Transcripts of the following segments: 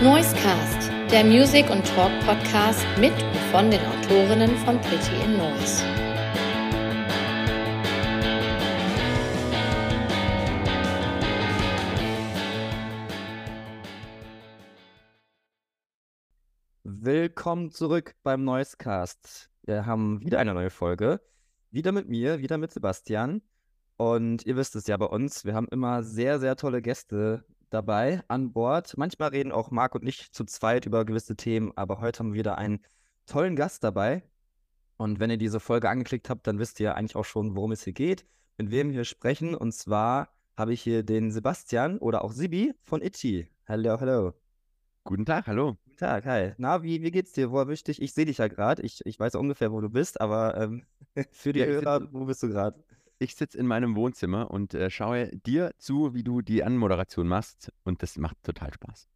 Noisecast, der Music- und Talk-Podcast mit und von den Autorinnen von Pretty in Noise. Willkommen zurück beim Noisecast. Wir haben wieder eine neue Folge. Wieder mit mir, wieder mit Sebastian. Und ihr wisst es ja bei uns, wir haben immer sehr, sehr tolle Gäste dabei an Bord. Manchmal reden auch Marc und ich zu zweit über gewisse Themen, aber heute haben wir wieder einen tollen Gast dabei. Und wenn ihr diese Folge angeklickt habt, dann wisst ihr eigentlich auch schon, worum es hier geht, mit wem wir sprechen. Und zwar habe ich hier den Sebastian oder auch Sibi von Itchy. Hallo, hallo. Guten Tag, hallo. Guten Tag, hi. Na, wie, wie geht's dir? Wo erwisch dich? Ich sehe dich ja gerade. Ich, ich weiß ungefähr, wo du bist, aber ähm, für die Ja, Hörer, wo bist du gerade? Ich sitze in meinem Wohnzimmer und äh, schaue dir zu, wie du die Anmoderation machst und das macht total Spaß.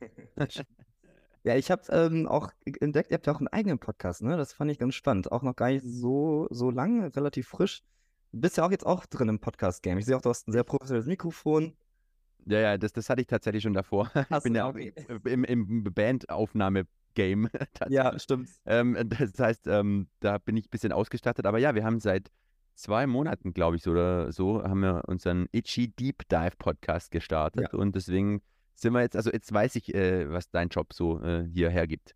Ja, ich habe ähm, auch entdeckt, ihr habt ja auch einen eigenen Podcast, ne? Das fand ich ganz spannend. Auch noch gar nicht so, so lang, relativ frisch. Du bist ja auch jetzt auch drin im Podcast-Game. Ich sehe auch, du hast ein sehr professionelles Mikrofon. Ja, ja, das, das hatte ich tatsächlich schon davor. Ich Hast bin du, ja auch okay. im, im Bandaufnahme-Game. Ja, stimmt. Ähm, das heißt, ähm, da bin ich ein bisschen ausgestattet. Aber ja, wir haben seit zwei Monaten, glaube ich, so oder so, haben wir unseren Itchy Deep Dive Podcast gestartet. Und deswegen sind wir jetzt, also jetzt weiß ich, äh, was dein Job so äh, hier hergibt.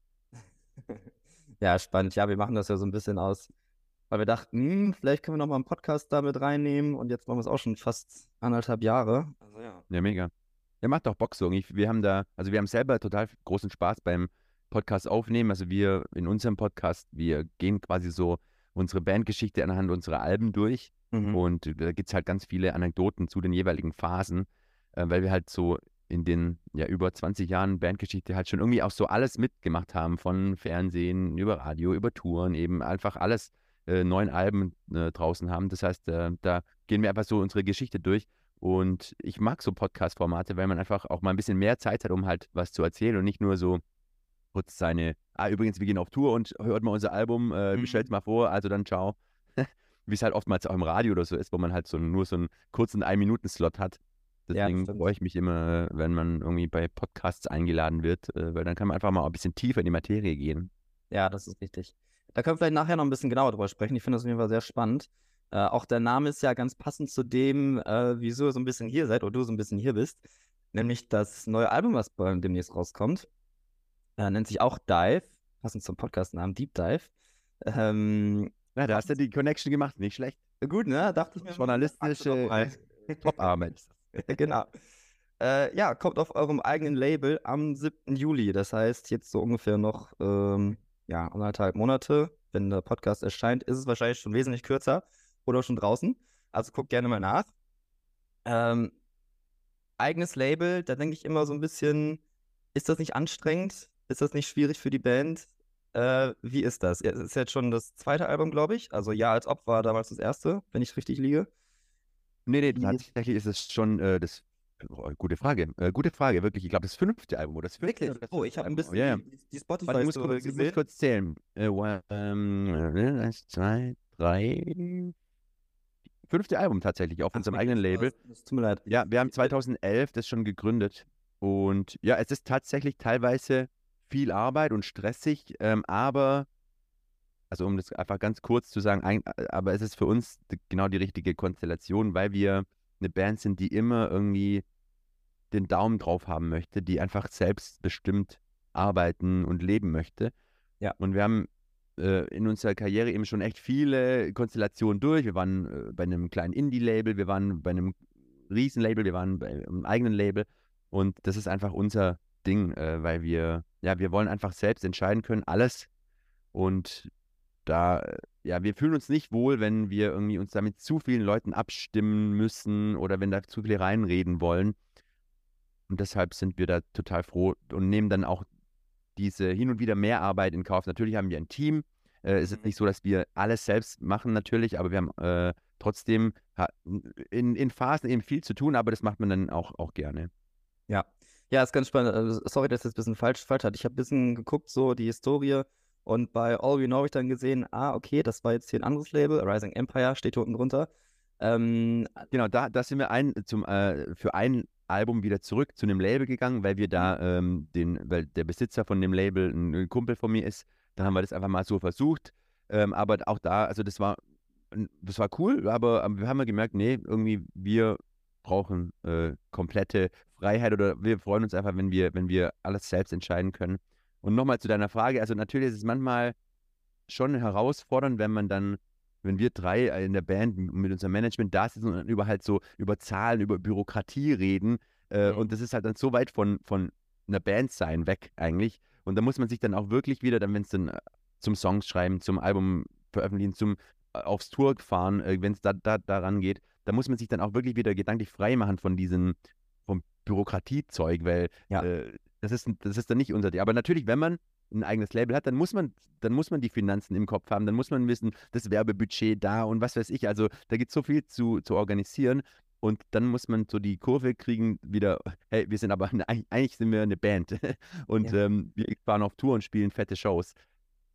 Ja, spannend. Ja, wir machen das ja so ein bisschen aus, weil wir dachten, hm, vielleicht können wir noch mal einen Podcast da mit reinnehmen. Und jetzt machen wir es auch schon fast anderthalb Jahre. Also ja. Ja, mega. Ja, macht auch Bock so. Wir haben da, also wir haben selber total großen Spaß beim Podcast aufnehmen. Also wir in unserem Podcast, wir gehen quasi so unsere Bandgeschichte anhand unserer Alben durch. Mhm. Und da gibt es halt ganz viele Anekdoten zu den jeweiligen Phasen, äh, weil wir halt so in den ja über 20 Jahren Bandgeschichte halt schon irgendwie auch so alles mitgemacht haben, von Fernsehen über Radio, über Touren, eben einfach alles äh, neun Alben äh, draußen haben. Das heißt, äh, da gehen wir einfach so unsere Geschichte durch. Und ich mag so Podcast-Formate, weil man einfach auch mal ein bisschen mehr Zeit hat, um halt was zu erzählen und nicht nur so kurz seine, ah, übrigens, wir gehen auf Tour und hört mal unser Album, äh, Mhm. bestellt mal vor, also dann ciao. Wie es halt oftmals auch im Radio oder so ist, wo man halt so nur so einen kurzen Ein-Minuten-Slot hat. Ja, Deswegen stimmt. freue ich mich immer, wenn man irgendwie bei Podcasts eingeladen wird, äh, weil dann kann man einfach mal ein bisschen tiefer in die Materie gehen. Ja, das ist richtig. Da können wir vielleicht nachher noch ein bisschen genauer drüber sprechen. Ich finde das auf jeden Fall sehr spannend. Äh, auch der Name ist ja ganz passend zu dem, äh, wieso ihr so ein bisschen hier seid oder du so ein bisschen hier bist. Nämlich das neue Album, was demnächst rauskommt. Äh, nennt sich auch Dive, passend zum Podcast-Namen Deep Dive. Ähm, Ja, da hast du die Connection gemacht, nicht schlecht. gut, ne? Dachte ich mir. Journalistische Top-Arbeit. genau. Äh, ja, kommt auf eurem eigenen Label am 7. Juli. Das heißt, jetzt so ungefähr noch ähm, ja, anderthalb Monate. Wenn der Podcast erscheint, ist es wahrscheinlich schon wesentlich kürzer oder schon draußen. Also guckt gerne mal nach. Ähm, eigenes Label, da denke ich immer so ein bisschen, ist das nicht anstrengend? Ist das nicht schwierig für die Band? Äh, wie ist das? Es ist jetzt schon das zweite Album, glaube ich. Also Ja, als ob war damals das erste, wenn ich richtig liege. Nee, nee, tatsächlich ist es schon äh, das. Oh, gute Frage. Äh, gute Frage, wirklich. Ich glaube, das fünfte Album oder das vierte Wirklich? das Oh, ich fünfte habe ein bisschen ja. die, die Spotify Warte, ich muss, Story kurz, muss kurz zählen. Äh, wa- ähm, äh, eins, zwei, drei. Fünfte Album tatsächlich auf Ach, unserem eigenen Oh, Label. Es tut mir leid. Ja, wir haben 2011 das schon gegründet. Und ja, es ist tatsächlich teilweise viel Arbeit und stressig, ähm, aber, also um das einfach ganz kurz zu sagen, ein, äh, aber es ist für uns genau die richtige Konstellation, weil wir eine Band sind, die immer irgendwie den Daumen drauf haben möchte, die einfach selbstbestimmt arbeiten und leben möchte. Ja. Und wir haben äh, in unserer Karriere eben schon echt viele Konstellationen durch. Wir waren äh, bei einem kleinen Indie-Label, wir waren bei einem Riesenlabel, wir waren bei einem eigenen Label. Und das ist einfach unser Ding, äh, weil wir, ja, wir wollen einfach selbst entscheiden können, alles. Und da, ja, wir fühlen uns nicht wohl, wenn wir irgendwie uns da mit zu vielen Leuten abstimmen müssen oder wenn da zu viele reinreden wollen. Und deshalb sind wir da total froh und nehmen dann auch diese hin und wieder mehr Arbeit in Kauf. Natürlich haben wir ein Team. Äh, es ist Mhm. nicht so, dass wir alles selbst machen, natürlich, aber wir haben äh, trotzdem in, in Phasen eben viel zu tun, aber das macht man dann auch, auch gerne. Ja. Ja, ist ganz spannend. Also, sorry, dass ich das ein bisschen falsch, falsch hatte. Ich habe ein bisschen geguckt, so die Historie. Und bei All We Know habe ich dann gesehen, ah, okay, das war jetzt hier ein anderes Label. Rising Empire steht hier unten drunter. Ähm, Genau, da, da sind wir ein, zum, äh, für ein Album wieder zurück zu einem Label gegangen, weil wir da ähm, den, weil der Besitzer von dem Label ein Kumpel von mir ist. Da haben wir das einfach mal so versucht. Ähm, aber auch da, also das war, das war cool, aber, aber wir haben ja gemerkt, nee, irgendwie wir brauchen äh, komplette Freiheit oder wir freuen uns einfach, wenn wir, wenn wir alles selbst entscheiden können. Und nochmal zu deiner Frage, also natürlich ist es manchmal schon herausfordernd, wenn man dann, wenn wir drei in der Band mit unserem Management da sitzen und dann über halt so über Zahlen, über Bürokratie reden. Äh, mhm. Und das ist halt dann so weit von, von einer Band sein weg eigentlich. Und da muss man sich dann auch wirklich wieder, dann, wenn es dann äh, zum Songs schreiben, zum Album veröffentlichen, zum äh, aufs Tour fahren, äh, wenn es da, da daran geht, da muss man sich dann auch wirklich wieder gedanklich frei machen von diesem vom Bürokratiezeug, weil ja. äh, das ist das ist dann nicht unser Ding. Aber natürlich, wenn man ein eigenes Label hat, dann muss man, dann muss man die Finanzen im Kopf haben, dann muss man wissen, das Werbebudget da und was weiß ich. Also da gibt es so viel zu, zu organisieren. Und dann muss man so die Kurve kriegen, wieder, hey, wir sind aber, eine, eigentlich sind wir eine Band. Und ja. ähm, wir fahren auf Tour und spielen fette Shows.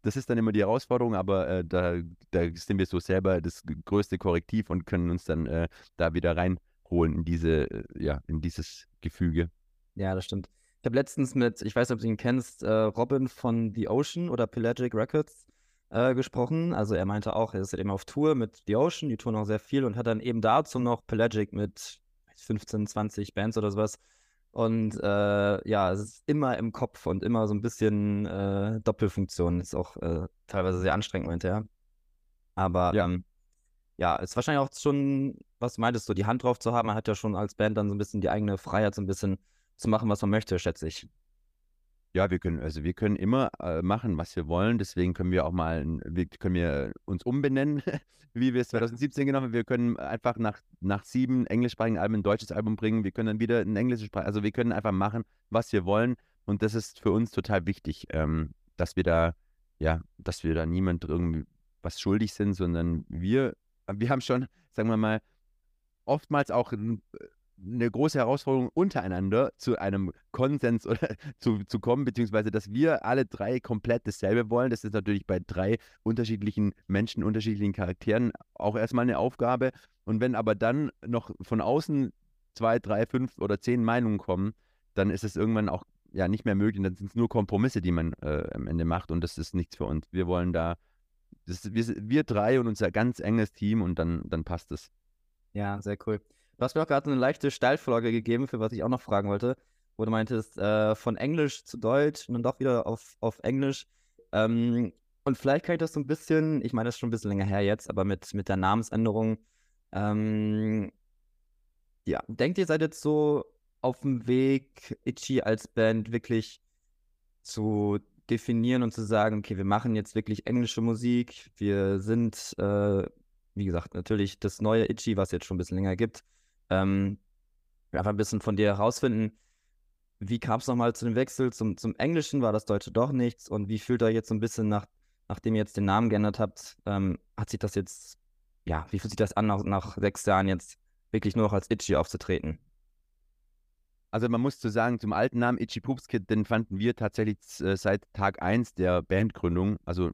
Das ist dann immer die Herausforderung, aber äh, da, da sind wir so selber das größte Korrektiv und können uns dann äh, da wieder reinholen in diese, äh, ja, in dieses Gefüge. Ja, das stimmt. Ich habe letztens mit, ich weiß nicht, ob du ihn kennst, äh, Robin von The Ocean oder Pelagic Records äh, gesprochen. Also er meinte auch, er ist eben auf Tour mit The Ocean, die touren auch sehr viel und hat dann eben dazu noch Pelagic mit 15, 20 Bands oder sowas. Und äh, ja, es ist immer im Kopf und immer so ein bisschen äh, Doppelfunktion. Ist auch äh, teilweise sehr anstrengend, meinte er. Aber ja. Ähm, ja, ist wahrscheinlich auch schon, was du meintest, so die Hand drauf zu haben. Man hat ja schon als Band dann so ein bisschen die eigene Freiheit, so ein bisschen zu machen, was man möchte, schätze ich. Ja, wir können, also wir können immer äh, machen, was wir wollen. Deswegen können wir auch mal, wir, können wir uns umbenennen, wie wir es 2017 genommen haben. Wir können einfach nach, nach sieben englischsprachigen Alben ein deutsches Album bringen. Wir können dann wieder ein englisches Sprache, also wir können einfach machen, was wir wollen. Und das ist für uns total wichtig, ähm, dass wir da, ja, dass wir da niemand irgendwie was schuldig sind, sondern wir, wir haben schon, sagen wir mal, oftmals auch eine große Herausforderung untereinander zu einem Konsens oder zu, zu kommen, beziehungsweise dass wir alle drei komplett dasselbe wollen. Das ist natürlich bei drei unterschiedlichen Menschen, unterschiedlichen Charakteren auch erstmal eine Aufgabe. Und wenn aber dann noch von außen zwei, drei, fünf oder zehn Meinungen kommen, dann ist es irgendwann auch ja nicht mehr möglich. Dann sind es nur Kompromisse, die man äh, am Ende macht und das ist nichts für uns. Wir wollen da, das, wir, wir drei und unser ganz enges Team und dann, dann passt es. Ja, sehr cool. Du hast mir auch gerade eine leichte Steilvorlage gegeben, für was ich auch noch fragen wollte, wo du meintest, äh, von Englisch zu Deutsch und dann doch wieder auf, auf Englisch. Ähm, und vielleicht kann ich das so ein bisschen, ich meine, das ist schon ein bisschen länger her jetzt, aber mit, mit der Namensänderung. Ähm, ja, denkt ihr, seid jetzt so auf dem Weg, Itchy als Band wirklich zu definieren und zu sagen, okay, wir machen jetzt wirklich englische Musik. Wir sind, äh, wie gesagt, natürlich das neue Itchy, was jetzt schon ein bisschen länger gibt. Ähm, einfach ein bisschen von dir herausfinden, wie kam es nochmal zu dem Wechsel zum, zum Englischen? War das Deutsche doch nichts? Und wie fühlt ihr jetzt so ein bisschen nach, nachdem ihr jetzt den Namen geändert habt, ähm, hat sich das jetzt, ja, wie fühlt sich das an, nach, nach sechs Jahren jetzt wirklich nur noch als Itchy aufzutreten? Also man muss zu sagen, zum alten Namen Itchy Poops Kid, den fanden wir tatsächlich äh, seit Tag 1 der Bandgründung, also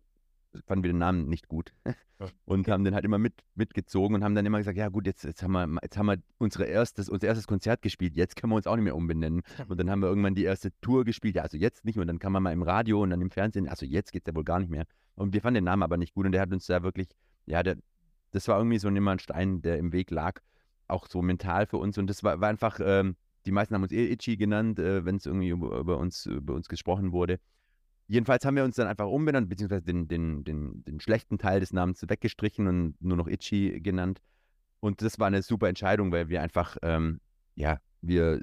fanden wir den Namen nicht gut und haben den halt immer mit, mitgezogen und haben dann immer gesagt, ja gut, jetzt, jetzt, haben, wir, jetzt haben wir unsere erstes, unser erstes Konzert gespielt, jetzt können wir uns auch nicht mehr umbenennen. Und dann haben wir irgendwann die erste Tour gespielt, ja also jetzt nicht mehr, und dann kann man mal im Radio und dann im Fernsehen, also jetzt geht es ja wohl gar nicht mehr. Und wir fanden den Namen aber nicht gut und der hat uns da wirklich, ja, der, das war irgendwie so ein Stein, der im Weg lag, auch so mental für uns und das war, war einfach, ähm, die meisten haben uns eh Itchy genannt, äh, wenn es irgendwie über, über, uns, über uns gesprochen wurde. Jedenfalls haben wir uns dann einfach umbenannt, beziehungsweise den, den, den, den schlechten Teil des Namens weggestrichen und nur noch Itchy genannt. Und das war eine super Entscheidung, weil wir einfach, ähm, ja, wir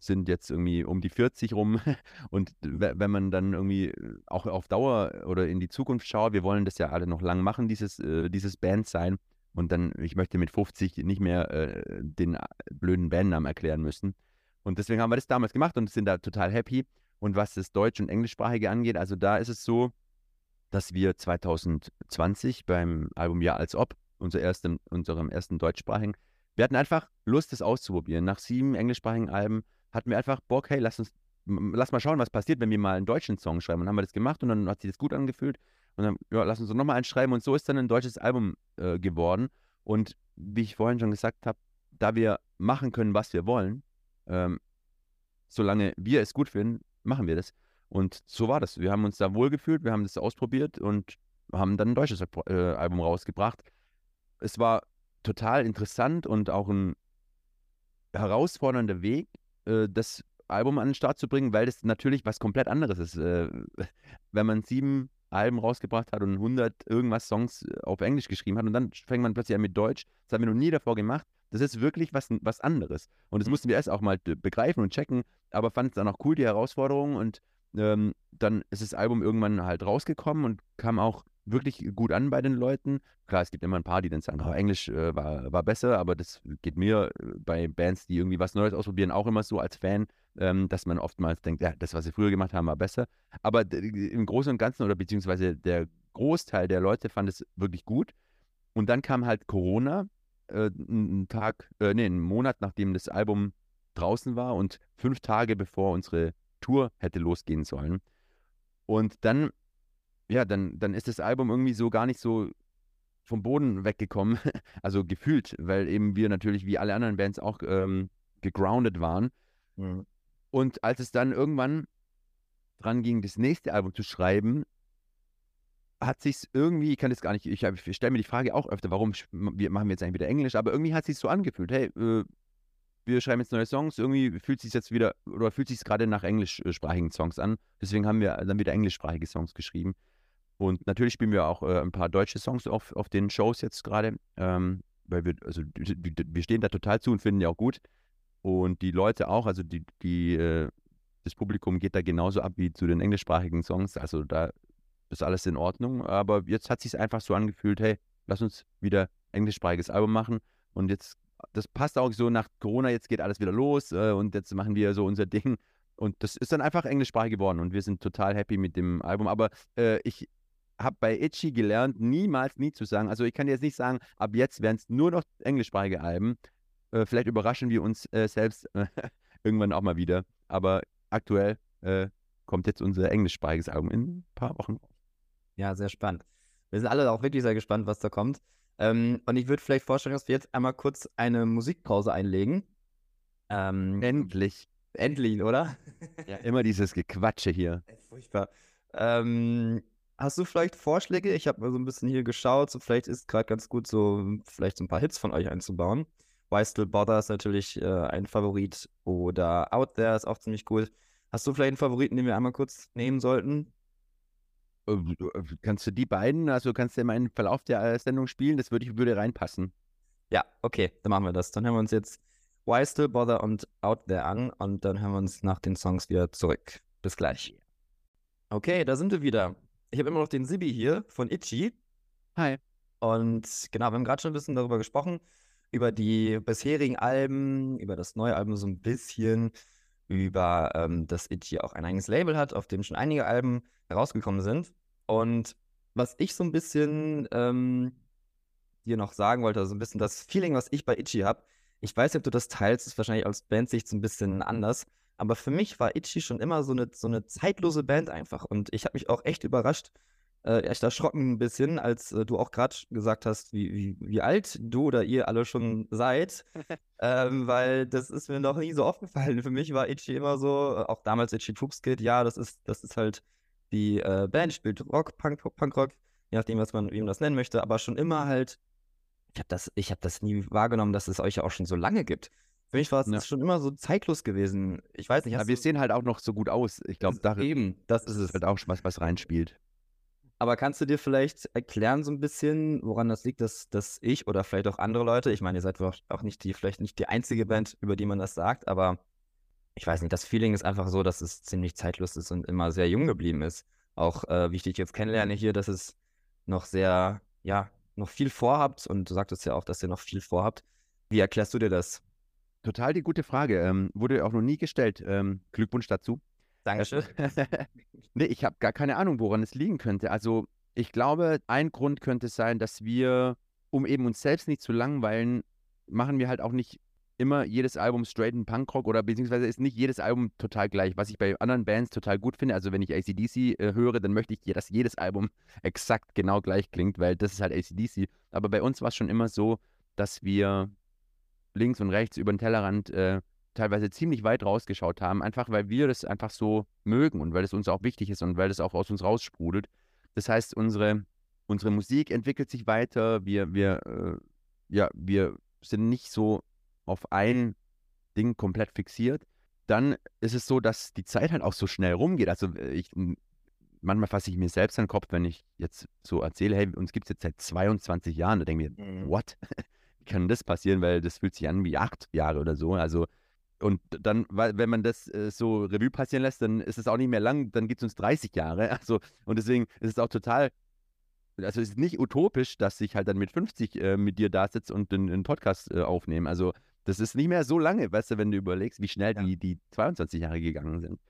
sind jetzt irgendwie um die 40 rum und wenn man dann irgendwie auch auf Dauer oder in die Zukunft schaut, wir wollen das ja alle noch lang machen, dieses, äh, dieses Band sein und dann, ich möchte mit 50 nicht mehr äh, den blöden Bandnamen erklären müssen. Und deswegen haben wir das damals gemacht und sind da total happy. Und was das Deutsch- und Englischsprachige angeht, also da ist es so, dass wir 2020 beim Album Ja als Ob, unser ersten, unserem ersten deutschsprachigen, wir hatten einfach Lust, das auszuprobieren. Nach sieben englischsprachigen Alben hatten wir einfach Bock, hey, lass uns, lass mal schauen, was passiert, wenn wir mal einen deutschen Song schreiben. Und dann haben wir das gemacht und dann hat sich das gut angefühlt. Und dann, ja, lass uns nochmal eins schreiben. Und so ist dann ein deutsches Album äh, geworden. Und wie ich vorhin schon gesagt habe, da wir machen können, was wir wollen, ähm, solange wir es gut finden, machen wir das. Und so war das. Wir haben uns da wohlgefühlt, wir haben das ausprobiert und haben dann ein deutsches äh, Album rausgebracht. Es war total interessant und auch ein herausfordernder Weg, äh, das Album an den Start zu bringen, weil das natürlich was komplett anderes ist. Äh, wenn man sieben Alben rausgebracht hat und 100 irgendwas Songs auf Englisch geschrieben hat und dann fängt man plötzlich an mit Deutsch. Das haben wir noch nie davor gemacht. Das ist wirklich was, was anderes. Und das mhm. mussten wir erst auch mal begreifen und checken, aber fand es dann auch cool, die Herausforderung. Und ähm, dann ist das Album irgendwann halt rausgekommen und kam auch wirklich gut an bei den Leuten. Klar, es gibt immer ein paar, die dann sagen, oh, Englisch äh, war, war besser, aber das geht mir äh, bei Bands, die irgendwie was Neues ausprobieren, auch immer so als Fan, ähm, dass man oftmals denkt, ja, das, was sie früher gemacht haben, war besser. Aber im Großen und Ganzen oder beziehungsweise der Großteil der Leute fand es wirklich gut. Und dann kam halt Corona, äh, einen Tag, äh, nee, einen Monat nachdem das Album draußen war und fünf Tage bevor unsere Tour hätte losgehen sollen. Und dann ja, dann, dann ist das Album irgendwie so gar nicht so vom Boden weggekommen, also gefühlt, weil eben wir natürlich wie alle anderen Bands auch ähm, gegroundet waren. Mhm. Und als es dann irgendwann dran ging, das nächste Album zu schreiben, hat sich irgendwie, ich kann das gar nicht, ich, ich stelle mir die Frage auch öfter, warum wir machen wir jetzt eigentlich wieder Englisch, aber irgendwie hat sich so angefühlt, hey, äh, wir schreiben jetzt neue Songs, irgendwie fühlt sich jetzt wieder, oder fühlt sich gerade nach englischsprachigen Songs an. Deswegen haben wir dann wieder englischsprachige Songs geschrieben. Und natürlich spielen wir auch äh, ein paar deutsche Songs auf, auf den Shows jetzt gerade, ähm, weil wir, also wir stehen da total zu und finden die auch gut. Und die Leute auch, also die, die, äh, das Publikum geht da genauso ab wie zu den englischsprachigen Songs. Also da ist alles in Ordnung. Aber jetzt hat sich einfach so angefühlt, hey, lass uns wieder englischsprachiges Album machen. Und jetzt, das passt auch so nach Corona, jetzt geht alles wieder los äh, und jetzt machen wir so unser Ding. Und das ist dann einfach englischsprachig geworden und wir sind total happy mit dem Album. Aber äh, ich, habe bei Itchy gelernt, niemals nie zu sagen. Also ich kann jetzt nicht sagen, ab jetzt werden es nur noch englischsprachige Alben. Äh, vielleicht überraschen wir uns äh, selbst äh, irgendwann auch mal wieder. Aber aktuell äh, kommt jetzt unser englischsprachiges Album in ein paar Wochen. Ja, sehr spannend. Wir sind alle auch wirklich sehr gespannt, was da kommt. Ähm, und ich würde vielleicht vorstellen, dass wir jetzt einmal kurz eine Musikpause einlegen. Ähm, Endlich. Endlich, oder? Ja, immer dieses Gequatsche hier. Furchtbar. Ähm, Hast du vielleicht Vorschläge? Ich habe mal so ein bisschen hier geschaut. So vielleicht ist gerade ganz gut, so vielleicht so ein paar Hits von euch einzubauen. Why Still Bother ist natürlich äh, ein Favorit. Oder Out There ist auch ziemlich cool. Hast du vielleicht einen Favoriten, den wir einmal kurz nehmen sollten? Äh, äh, kannst du die beiden, also kannst du in meinen Verlauf der äh, Sendung spielen? Das würde, würde reinpassen. Ja, okay, dann machen wir das. Dann hören wir uns jetzt Why Still Bother und Out There an und dann hören wir uns nach den Songs wieder zurück. Bis gleich. Okay, da sind wir wieder ich habe immer noch den Sibi hier von Itchy. Hi. Und genau, wir haben gerade schon ein bisschen darüber gesprochen, über die bisherigen Alben, über das neue Album so ein bisschen, über ähm, dass Itchy auch ein eigenes Label hat, auf dem schon einige Alben herausgekommen sind. Und was ich so ein bisschen ähm, dir noch sagen wollte, also ein bisschen das Feeling, was ich bei Itchy habe, ich weiß nicht, ob du das teilst, ist wahrscheinlich aus Bandsicht so ein bisschen anders, aber für mich war Itchy schon immer so eine, so eine zeitlose Band einfach. Und ich habe mich auch echt überrascht, äh, echt erschrocken ein bisschen, als äh, du auch gerade gesagt hast, wie, wie, wie alt du oder ihr alle schon seid. ähm, weil das ist mir noch nie so aufgefallen. Für mich war Itchy immer so, auch damals Itchy Troops Kid, ja, das ist, das ist halt die äh, Band, spielt Rock, Punk, Punkrock, je nachdem, was man, man das nennen möchte, aber schon immer halt, ich habe das, hab das nie wahrgenommen, dass es euch ja auch schon so lange gibt. Für mich war es ja. schon immer so zeitlos gewesen. Ich weiß nicht. Ja, wir sehen halt auch noch so gut aus. Ich glaube, da eben, das ist es. halt auch was, was reinspielt. Aber kannst du dir vielleicht erklären so ein bisschen, woran das liegt, dass, dass ich oder vielleicht auch andere Leute, ich meine, ihr seid auch nicht die, vielleicht nicht die einzige Band, über die man das sagt, aber ich weiß nicht, das Feeling ist einfach so, dass es ziemlich zeitlos ist und immer sehr jung geblieben ist. Auch äh, wie ich dich jetzt kennenlerne hier, dass es noch sehr, ja, noch viel vorhabt und du sagtest ja auch, dass ihr noch viel vorhabt. Wie erklärst du dir das? Total die gute Frage. Ähm, wurde auch noch nie gestellt. Ähm, Glückwunsch dazu. Dankeschön. nee, ich habe gar keine Ahnung, woran es liegen könnte. Also, ich glaube, ein Grund könnte sein, dass wir, um eben uns selbst nicht zu langweilen, machen wir halt auch nicht immer jedes Album straight in Punkrock oder beziehungsweise ist nicht jedes Album total gleich, was ich bei anderen Bands total gut finde. Also wenn ich ACDC äh, höre, dann möchte ich, dass jedes Album exakt genau gleich klingt, weil das ist halt ACDC. Aber bei uns war es schon immer so, dass wir links und rechts über den Tellerrand äh, teilweise ziemlich weit rausgeschaut haben, einfach weil wir das einfach so mögen und weil es uns auch wichtig ist und weil es auch aus uns raussprudelt. Das heißt, unsere, unsere Musik entwickelt sich weiter, wir, wir, äh, ja, wir sind nicht so auf ein Ding komplett fixiert. Dann ist es so, dass die Zeit halt auch so schnell rumgeht. Also äh, ich, manchmal fasse ich mir selbst an den Kopf, wenn ich jetzt so erzähle, hey, uns gibt es jetzt seit 22 Jahren. Da denke ich mir, mhm. what? Wie kann das passieren? Weil das fühlt sich an wie acht Jahre oder so. Also, und dann, weil, wenn man das äh, so Revue passieren lässt, dann ist es auch nicht mehr lang, dann gibt es uns 30 Jahre. Also, und deswegen ist es auch total, also es ist nicht utopisch, dass ich halt dann mit 50 äh, mit dir da sitze und einen, Podcast äh, aufnehme. Also, das ist nicht mehr so lange, weißt du, wenn du überlegst, wie schnell ja. die, die 22 Jahre gegangen sind.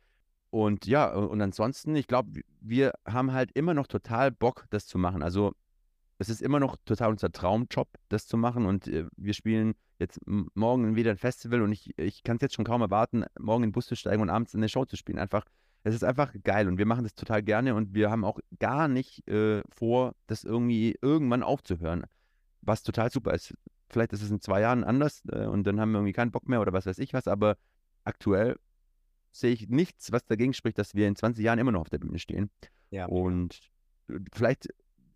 Und ja, und ansonsten, ich glaube, wir haben halt immer noch total Bock, das zu machen. Also es ist immer noch total unser Traumjob, das zu machen. Und äh, wir spielen jetzt morgen wieder ein Festival und ich, ich kann es jetzt schon kaum erwarten, morgen in den Bus zu steigen und abends in eine Show zu spielen. Einfach, es ist einfach geil und wir machen das total gerne und wir haben auch gar nicht äh, vor, das irgendwie irgendwann aufzuhören. Was total super ist. Vielleicht ist es in zwei Jahren anders äh, und dann haben wir irgendwie keinen Bock mehr oder was weiß ich was, aber aktuell sehe ich nichts, was dagegen spricht, dass wir in 20 Jahren immer noch auf der Bühne stehen. Ja. Und äh, vielleicht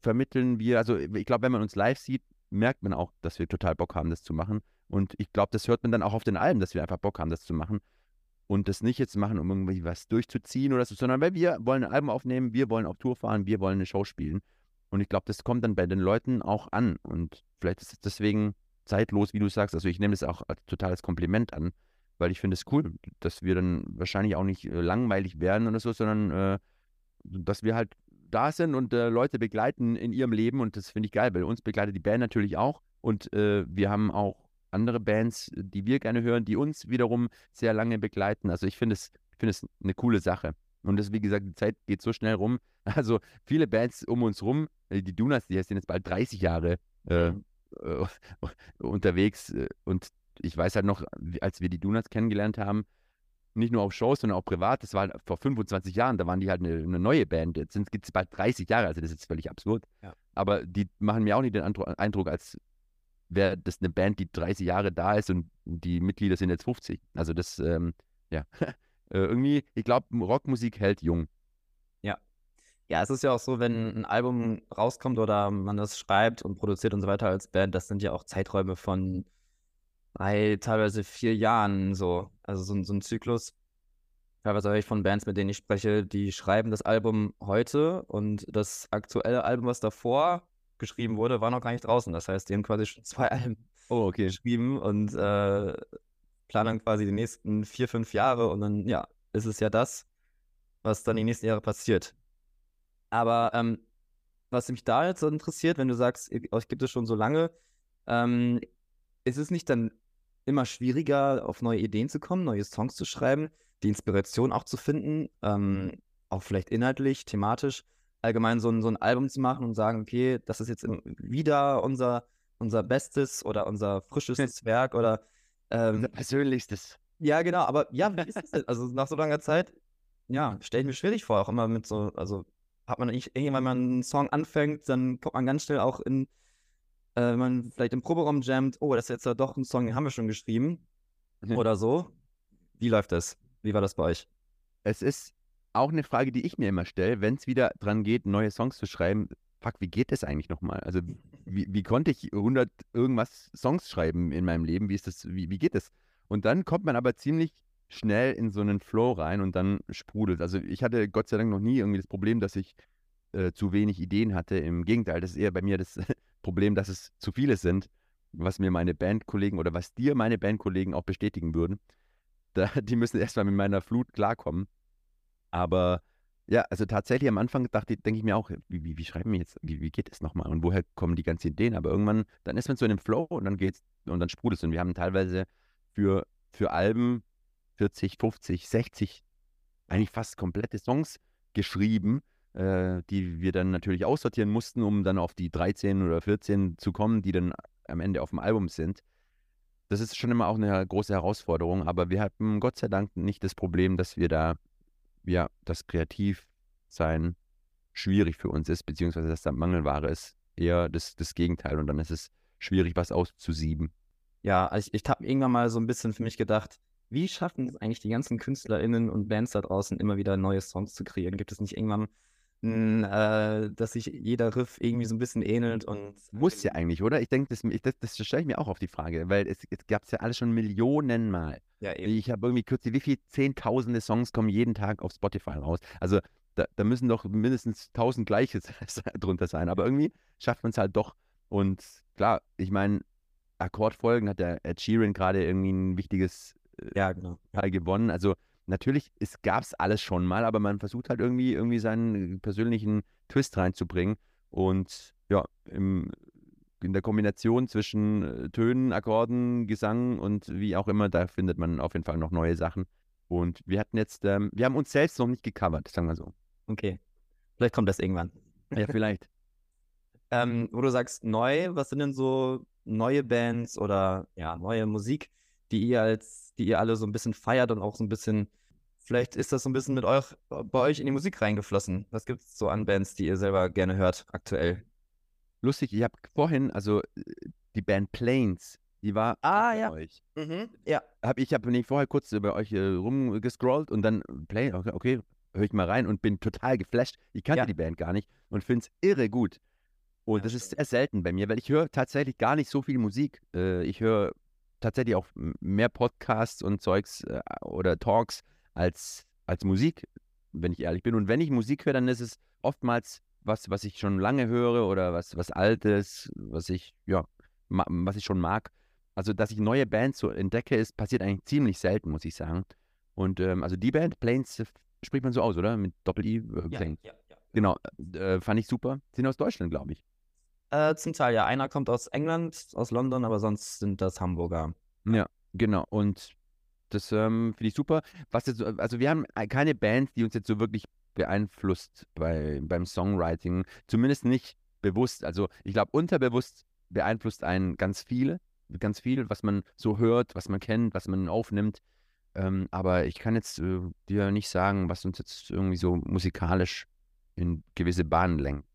vermitteln wir, also ich glaube, wenn man uns live sieht, merkt man auch, dass wir total Bock haben, das zu machen. Und ich glaube, das hört man dann auch auf den Alben, dass wir einfach Bock haben, das zu machen. Und das nicht jetzt machen, um irgendwie was durchzuziehen oder so, sondern weil wir wollen ein Album aufnehmen, wir wollen auf Tour fahren, wir wollen eine Show spielen. Und ich glaube, das kommt dann bei den Leuten auch an. Und vielleicht ist es deswegen zeitlos, wie du sagst. Also ich nehme das auch als totales Kompliment an, weil ich finde es cool, dass wir dann wahrscheinlich auch nicht äh, langweilig werden oder so, sondern äh, dass wir halt da sind und äh, Leute begleiten in ihrem Leben und das finde ich geil, weil uns begleitet die Band natürlich auch und äh, wir haben auch andere Bands, die wir gerne hören, die uns wiederum sehr lange begleiten. Also ich finde es, find es eine coole Sache. Und das, wie gesagt, die Zeit geht so schnell rum. Also viele Bands um uns rum, äh, die Dunas, die sind jetzt bald 30 Jahre äh, mhm. äh, unterwegs und ich weiß halt noch, als wir die Donuts kennengelernt haben, nicht nur auf Shows, sondern auch privat, das war vor 25 Jahren, da waren die halt eine, eine neue Band. Jetzt gibt es bald 30 Jahre, also das ist völlig absurd. Ja. Aber die machen mir auch nicht den Eindruck, als wäre das eine Band, die 30 Jahre da ist und die Mitglieder sind jetzt 50. Also das, ähm, ja, äh, irgendwie, ich glaube, Rockmusik hält jung. Ja. Ja, es ist ja auch so, wenn ein Album rauskommt oder man das schreibt und produziert und so weiter als Band, das sind ja auch Zeiträume von drei, teilweise vier Jahren so. Also so, so ein Zyklus. Teilweise höre ich von Bands, mit denen ich spreche, die schreiben das Album heute und das aktuelle Album, was davor geschrieben wurde, war noch gar nicht draußen. Das heißt, die haben quasi schon zwei Alben oh, okay. geschrieben und äh, planen quasi die nächsten vier, fünf Jahre und dann, ja, ist es ja das, was dann die nächsten Jahre passiert. Aber ähm, was mich da jetzt interessiert, wenn du sagst, euch gibt es schon so lange, ähm, ist es nicht dann immer schwieriger, auf neue Ideen zu kommen, neue Songs zu schreiben, die Inspiration auch zu finden, ähm, auch vielleicht inhaltlich, thematisch, allgemein so ein, so ein Album zu machen und sagen, okay, das ist jetzt wieder unser, unser bestes oder unser frischestes Werk oder ähm, unser persönlichstes. Ja, genau, aber ja, wie ist das denn? Also nach so langer Zeit, ja, stelle ich mir schwierig vor, auch immer mit so, also hat man nicht, irgendwann mal einen Song anfängt, dann kommt man ganz schnell auch in äh, wenn man vielleicht im Proberaum jammt, oh, das ist jetzt ja doch ein Song, den haben wir schon geschrieben mhm. oder so. Wie läuft das? Wie war das bei euch? Es ist auch eine Frage, die ich mir immer stelle, wenn es wieder dran geht, neue Songs zu schreiben. Fuck, wie geht das eigentlich nochmal? Also, wie, wie konnte ich 100 irgendwas Songs schreiben in meinem Leben? Wie ist das, wie, wie geht das? Und dann kommt man aber ziemlich schnell in so einen Flow rein und dann sprudelt. Also, ich hatte Gott sei Dank noch nie irgendwie das Problem, dass ich äh, zu wenig Ideen hatte. Im Gegenteil, das ist eher bei mir das Problem, dass es zu viele sind, was mir meine Bandkollegen oder was dir meine Bandkollegen auch bestätigen würden. Da, die müssen erstmal mit meiner Flut klarkommen. Aber ja, also tatsächlich am Anfang dachte, denke ich mir auch, wie, wie, wie schreiben wir jetzt, wie, wie geht es nochmal und woher kommen die ganzen Ideen? Aber irgendwann, dann ist man so in dem Flow und dann geht's und dann sprudelt es. Und wir haben teilweise für, für Alben 40, 50, 60, eigentlich fast komplette Songs geschrieben, äh, die wir dann natürlich aussortieren mussten, um dann auf die 13 oder 14 zu kommen, die dann am Ende auf dem Album sind. Das ist schon immer auch eine große Herausforderung, aber wir hatten Gott sei Dank nicht das Problem, dass wir da, ja, das Kreativsein schwierig für uns ist, beziehungsweise dass da Mangelware ist. Eher das, das Gegenteil und dann ist es schwierig, was auszusieben. Ja, ich, ich habe irgendwann mal so ein bisschen für mich gedacht, wie schaffen es eigentlich die ganzen KünstlerInnen und Bands da draußen immer wieder neue Songs zu kreieren? Gibt es nicht irgendwann, äh, dass sich jeder Riff irgendwie so ein bisschen ähnelt und Muss ja eigentlich, oder? Ich denke, das, das, das stelle ich mir auch auf die Frage, weil es, es gab es ja alles schon Millionen Mal. ja eben. Ich habe irgendwie kürzlich, wie viele Zehntausende Songs kommen jeden Tag auf Spotify raus? Also da, da müssen doch mindestens tausend gleiche drunter sein. Aber irgendwie schafft man es halt doch. Und klar, ich meine, Akkordfolgen hat der Ed Sheeran gerade irgendwie ein wichtiges Ja, genau. Teil gewonnen. Also natürlich, es gab es alles schon mal, aber man versucht halt irgendwie, irgendwie seinen persönlichen Twist reinzubringen. Und ja, im, in der Kombination zwischen äh, Tönen, Akkorden, Gesang und wie auch immer, da findet man auf jeden Fall noch neue Sachen. Und wir hatten jetzt, ähm, wir haben uns selbst noch nicht gecovert, sagen wir so. Okay. Vielleicht kommt das irgendwann. Ja, vielleicht. Ähm, wo du sagst neu, was sind denn so neue Bands oder ja, neue Musik, die ihr als, die ihr alle so ein bisschen feiert und auch so ein bisschen, vielleicht ist das so ein bisschen mit euch, bei euch in die Musik reingeflossen. Was gibt es so an Bands, die ihr selber gerne hört, aktuell? Lustig, ich habe vorhin, also äh, die Band Planes, die war Ah, ja. euch. Ja. Hab, ich habe nämlich vorher kurz bei euch äh, rumgescrollt und dann Play, okay, okay höre ich mal rein und bin total geflasht. Ich kannte Ja. die Band gar nicht und finde es irre gut. Und Ja, das ist stimmt. sehr selten bei mir, weil ich höre tatsächlich gar nicht so viel Musik. Äh, ich höre tatsächlich auch mehr Podcasts und Zeugs äh, oder Talks als, als Musik, wenn ich ehrlich bin. Und wenn ich Musik höre, dann ist es oftmals was, was ich schon lange höre oder was, was Altes, was ich, ja, ma, was ich schon mag. Also, dass ich neue Bands so entdecke, ist, passiert eigentlich ziemlich selten, muss ich sagen. Und ähm, also die Band, Planes, spricht man so aus, oder? Mit Doppel-I, äh, Planes. ja, ja. Genau, äh, fand ich super. Sind aus Deutschland, glaube ich. Äh, zum Teil, ja. Einer kommt aus England, aus London, aber sonst sind das Hamburger. Ja, genau. Und das ähm, finde ich super. Was jetzt, so- also wir haben äh, keine Band, die uns jetzt so wirklich beeinflusst bei, beim Songwriting. Zumindest nicht bewusst. Also ich glaube, unterbewusst beeinflusst einen ganz viele, ganz viel, was man so hört, was man kennt, was man aufnimmt. Ähm, aber ich kann jetzt äh, dir nicht sagen, was uns jetzt irgendwie so musikalisch in gewisse Bahnen lenkt.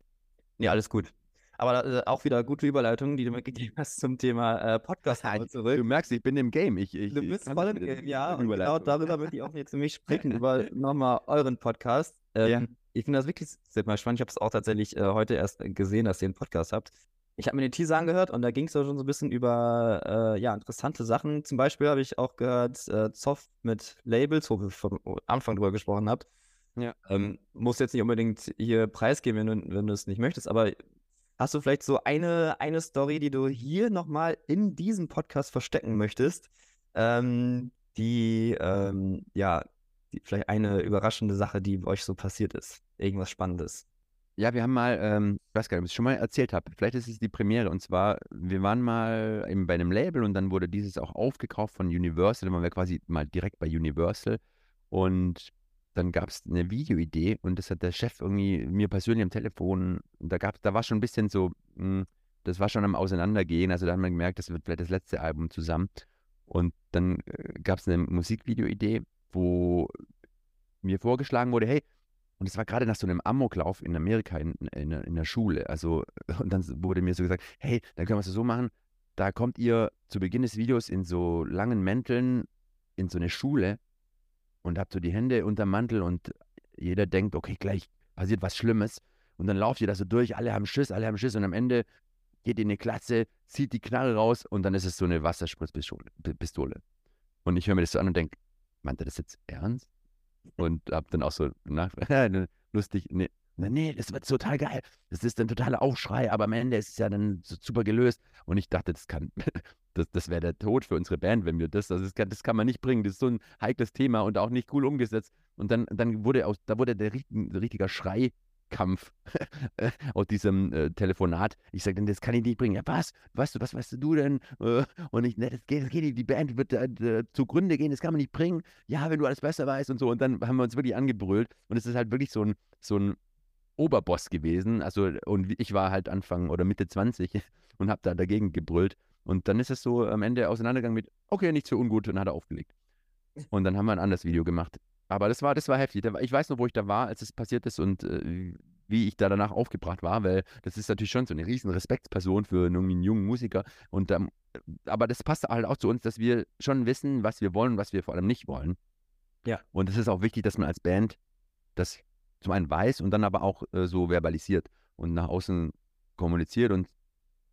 Nee, alles gut. Aber äh, auch wieder gute Überleitung, die du mitgegeben hast zum Thema äh, Podcast. Ja. Du merkst, ich bin im Game. Ich, ich, Du bist voll im Game, ja. Und genau darüber möchte ich auch jetzt nämlich sprechen, über nochmal euren Podcast. Ähm, Ja. Ich finde das wirklich sehr mal spannend. Ich habe es auch tatsächlich äh, heute erst gesehen, dass ihr einen Podcast habt. Ich habe mir den Teaser angehört und da ging es ja schon so ein bisschen über äh, ja, interessante Sachen. Zum Beispiel habe ich auch gehört, äh, Zoff mit Labels, wo wir vom Anfang drüber gesprochen habt. Ja. Ähm, muss jetzt nicht unbedingt hier preisgeben, wenn du, wenn du es nicht möchtest, aber hast du vielleicht so eine, eine Story, die du hier nochmal in diesem Podcast verstecken möchtest, ähm, die, ähm, ja, die, vielleicht eine überraschende Sache, die euch so passiert ist. Irgendwas Spannendes. Ja, wir haben mal, ähm, ich weiß gar nicht, ob ich es schon mal erzählt habe, vielleicht ist es die Premiere. Und zwar, wir waren mal eben bei einem Label und dann wurde dieses auch aufgekauft von Universal. Dann waren wir quasi mal direkt bei Universal. Und dann gab es eine Videoidee und das hat der Chef irgendwie mir persönlich am Telefon, da gab, da war schon ein bisschen so, mh, das war schon am Auseinandergehen. Also da haben wir gemerkt, das wird vielleicht das letzte Album zusammen. Und dann äh, gab es eine Musikvideoidee, wo mir vorgeschlagen wurde, hey, und es war gerade nach so einem Amoklauf in Amerika in, in, in der Schule. Also, und dann wurde mir so gesagt, hey, dann können wir es so machen, da kommt ihr zu Beginn des Videos in so langen Mänteln in so eine Schule und habt so die Hände unterm Mantel und jeder denkt, okay, gleich passiert was Schlimmes. Und dann lauft ihr da so durch, alle haben Schiss, alle haben Schiss und am Ende geht ihr in eine Klasse, zieht die Knarre raus und dann ist es so eine Wasserspritzpistole. Pistole. Und ich höre mir das so an und denke, meint er das jetzt ernst? Und hab dann auch so nach, lustig, nee, nee, das wird total geil. Das ist ein totaler Aufschrei, aber am Ende ist es ja dann so super gelöst. Und ich dachte, das kann, das, das wäre der Tod für unsere Band, wenn wir das, das kann, das kann man nicht bringen. Das ist so ein heikles Thema und auch nicht cool umgesetzt. Und dann, dann wurde aus, da wurde der richt- ein richtiger Schreikampf aus diesem äh, Telefonat. Ich sagte, das kann ich nicht bringen. Ja, was? Du, was weißt du denn? Äh, und ich, ne, das geht, das geht nicht. Die Band wird äh, zugrunde gehen, das kann man nicht bringen. Ja, wenn du alles besser weißt und so. Und dann haben wir uns wirklich angebrüllt. Und es ist halt wirklich so ein, so ein Oberboss gewesen. Also, und ich war halt Anfang oder Mitte 20 und habe da dagegen gebrüllt. Und dann ist es so am Ende auseinandergegangen mit, okay, nicht so ungut, und dann hat er aufgelegt. Und dann haben wir ein anderes Video gemacht. Aber das war, das war heftig. Ich weiß noch, wo ich da war, als es passiert ist und äh, wie ich da danach aufgebracht war, weil das ist natürlich schon so eine riesen Respektsperson für einen jungen Musiker. Und ähm, aber das passt halt auch zu uns, dass wir schon wissen, was wir wollen und was wir vor allem nicht wollen. Ja. Und es ist auch wichtig, dass man als Band das zum einen weiß und dann aber auch äh, so verbalisiert und nach außen kommuniziert und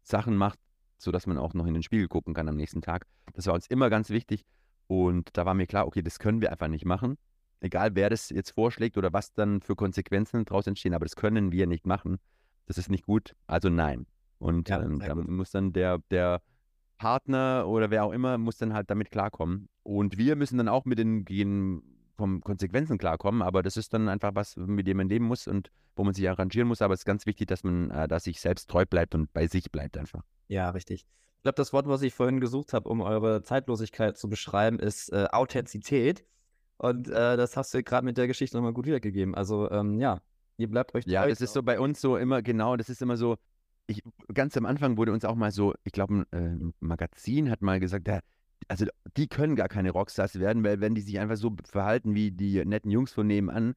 Sachen macht, sodass man auch noch in den Spiegel gucken kann am nächsten Tag. Das war uns immer ganz wichtig. Und da war mir klar, okay, das können wir einfach nicht machen. Egal, wer das jetzt vorschlägt oder was dann für Konsequenzen daraus entstehen, aber das können wir nicht machen. Das ist nicht gut, also nein. Und Ja, ähm, sehr da gut. muss dann der, der Partner oder wer auch immer, muss dann halt damit klarkommen. Und wir müssen dann auch mit den gehen vom Konsequenzen klarkommen, aber das ist dann einfach was, mit dem man leben muss und wo man sich arrangieren muss. Aber es ist ganz wichtig, dass man äh, da sich selbst treu bleibt und bei sich bleibt einfach. Ja, richtig. Ich glaube, das Wort, was ich vorhin gesucht habe, um eure Zeitlosigkeit zu beschreiben, ist äh, Authentizität. Und äh, das hast du gerade mit der Geschichte nochmal gut wiedergegeben. Also, ähm, ja, ihr bleibt euch Ja, das ist so bei uns so immer, genau, das ist immer so, ich, ganz am Anfang wurde uns auch mal so, ich glaube, ein äh, Magazin hat mal gesagt, ja, also die können gar keine Rockstars werden, weil wenn die sich einfach so verhalten wie die netten Jungs von nebenan,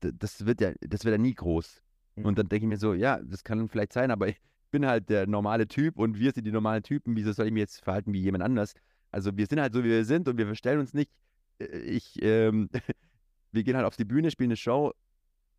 das wird ja, das wird ja nie groß. Mhm. Und dann denke ich mir so, ja, das kann vielleicht sein, aber ich bin halt der normale Typ und wir sind die normalen Typen, wieso soll ich mich jetzt verhalten wie jemand anders? Also wir sind halt so, wie wir sind und wir verstellen uns nicht. Äh, Ich, ähm, wir gehen halt auf die Bühne, spielen eine Show,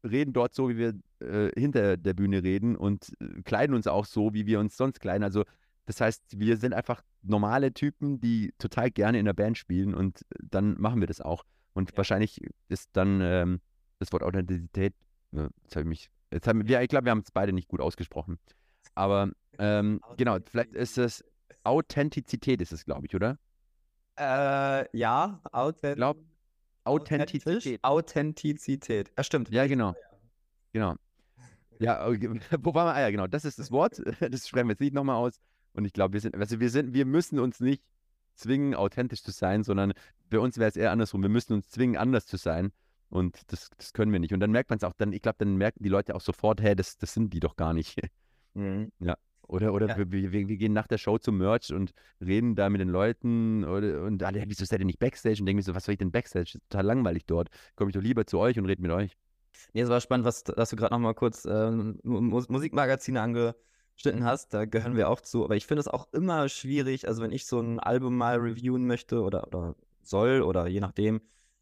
reden dort so, wie wir äh, hinter der Bühne reden und äh, kleiden uns auch so, wie wir uns sonst kleiden. Also das heißt, wir sind einfach normale Typen, die total gerne in der Band spielen und dann machen wir das auch. Und Ja. wahrscheinlich ist dann ähm, das Wort Authentizität, äh, jetzt habe ich mich, jetzt haben wir, ich glaube, wir haben es beide nicht gut ausgesprochen. Aber ähm, genau, vielleicht ist es Authentizität ist es, glaube ich, oder? Äh, ja, authent Glaub- Authentizität. Authentizität. Ja, stimmt. Ja, genau. Genau. Ja, okay, wo waren wir? Ah ja, genau, das ist das Wort. Das sprechen wir jetzt nicht nochmal aus. Und ich glaube, wir sind, also wir sind, wir müssen uns nicht zwingen, authentisch zu sein, sondern bei uns wäre es eher andersrum. Wir müssen uns zwingen, anders zu sein. Und das, das können wir nicht. Und dann merkt man es auch, dann, ich glaube, dann merken die Leute auch sofort, hey, das, das sind die doch gar nicht. Mhm. Oder, oder Ja. wir, wir, wir gehen nach der Show zum Merch und reden da mit den Leuten oder, und alle, wieso seid ihr nicht Backstage? Und denken mir so, was soll ich denn Backstage? Das ist total langweilig dort. Komme ich doch lieber zu euch und rede mit euch. Nee, es war spannend, was, dass du gerade nochmal kurz ähm, Mu- Mus- Musikmagazine angeschnitten hast. Da gehören wir auch zu. Aber ich finde es auch immer schwierig, also wenn ich so ein Album mal reviewen möchte oder, oder soll oder je nachdem,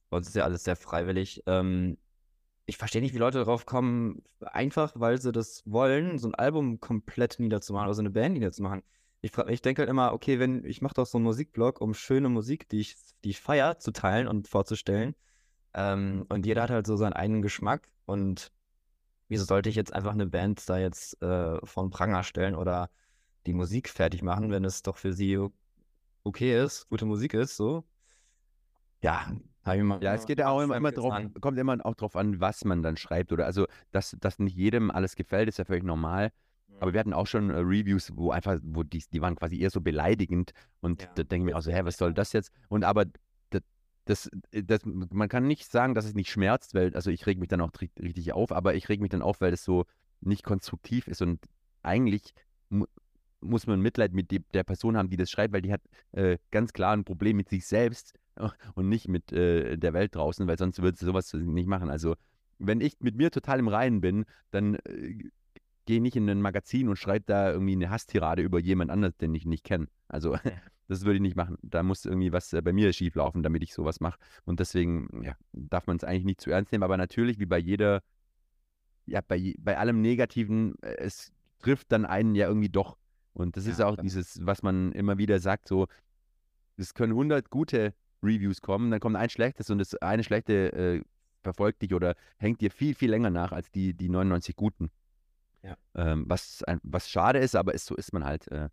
bei uns ist ja alles sehr freiwillig. Ähm, ich verstehe nicht, wie Leute darauf kommen, einfach weil sie das wollen, so ein Album komplett niederzumachen oder so eine Band niederzumachen. Ich, ich denke halt immer, okay, wenn ich mache doch so einen Musikblog, um schöne Musik, die ich, die ich feiere, zu teilen und vorzustellen. Ähm, und jeder hat halt so seinen eigenen Geschmack. Und wieso sollte ich jetzt einfach eine Band da jetzt äh, von Pranger stellen oder die Musik fertig machen, wenn es doch für sie okay ist, gute Musik ist, so? Ja, mal. Ja, es geht ja auch immer, immer drauf, an. kommt immer auch drauf an, was man dann schreibt. Oder also, dass, dass nicht jedem alles gefällt, ist ja völlig normal. Aber wir hatten auch schon äh, Reviews, wo einfach, wo die, die waren quasi eher so beleidigend. Und Ja, da denke ich mir auch so, hä, was soll das jetzt? Und aber das, das, das, man kann nicht sagen, dass es nicht schmerzt, weil, also ich reg mich dann auch ri- richtig auf, aber ich reg mich dann auf, weil es so nicht konstruktiv ist. Und eigentlich mu muss man Mitleid mit der Person haben, die das schreibt, weil die hat äh, ganz klar ein Problem mit sich selbst und nicht mit äh, der Welt draußen, weil sonst würde sie sowas nicht machen. Also, wenn ich mit mir total im Reinen bin, dann äh, gehe nicht in ein Magazin und schreibe da irgendwie eine Hasstirade über jemand anderes, den ich nicht kenne. Also, das würde ich nicht machen. Da muss irgendwie was äh, bei mir schief laufen, damit ich sowas mache. Und deswegen ja, darf man es eigentlich nicht zu ernst nehmen. Aber natürlich, wie bei jeder, ja, bei, bei allem Negativen, äh, es trifft dann einen ja irgendwie doch. Und das ist Ja, auch klar. dieses, was man immer wieder sagt, so, es können 100 gute Reviews kommen, dann kommt ein schlechtes und das eine schlechte äh, verfolgt dich oder hängt dir viel, viel länger nach als die, die 99 guten. Ja. Ähm, was, ein, was schade ist, aber ist, so ist man halt. Äh,